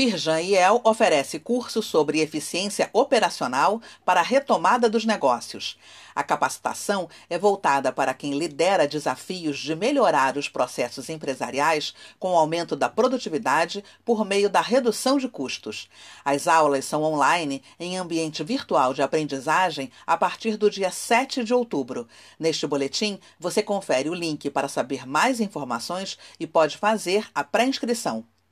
Firjan IEL oferece curso sobre eficiência operacional para a retomada dos negócios. A capacitação é voltada para quem lidera desafios de melhorar os processos empresariais com o aumento da produtividade por meio da redução de custos. As aulas são online em ambiente virtual de aprendizagem a partir do dia 7 de outubro. Neste boletim, você confere o link para saber mais informações e pode fazer a pré-inscrição.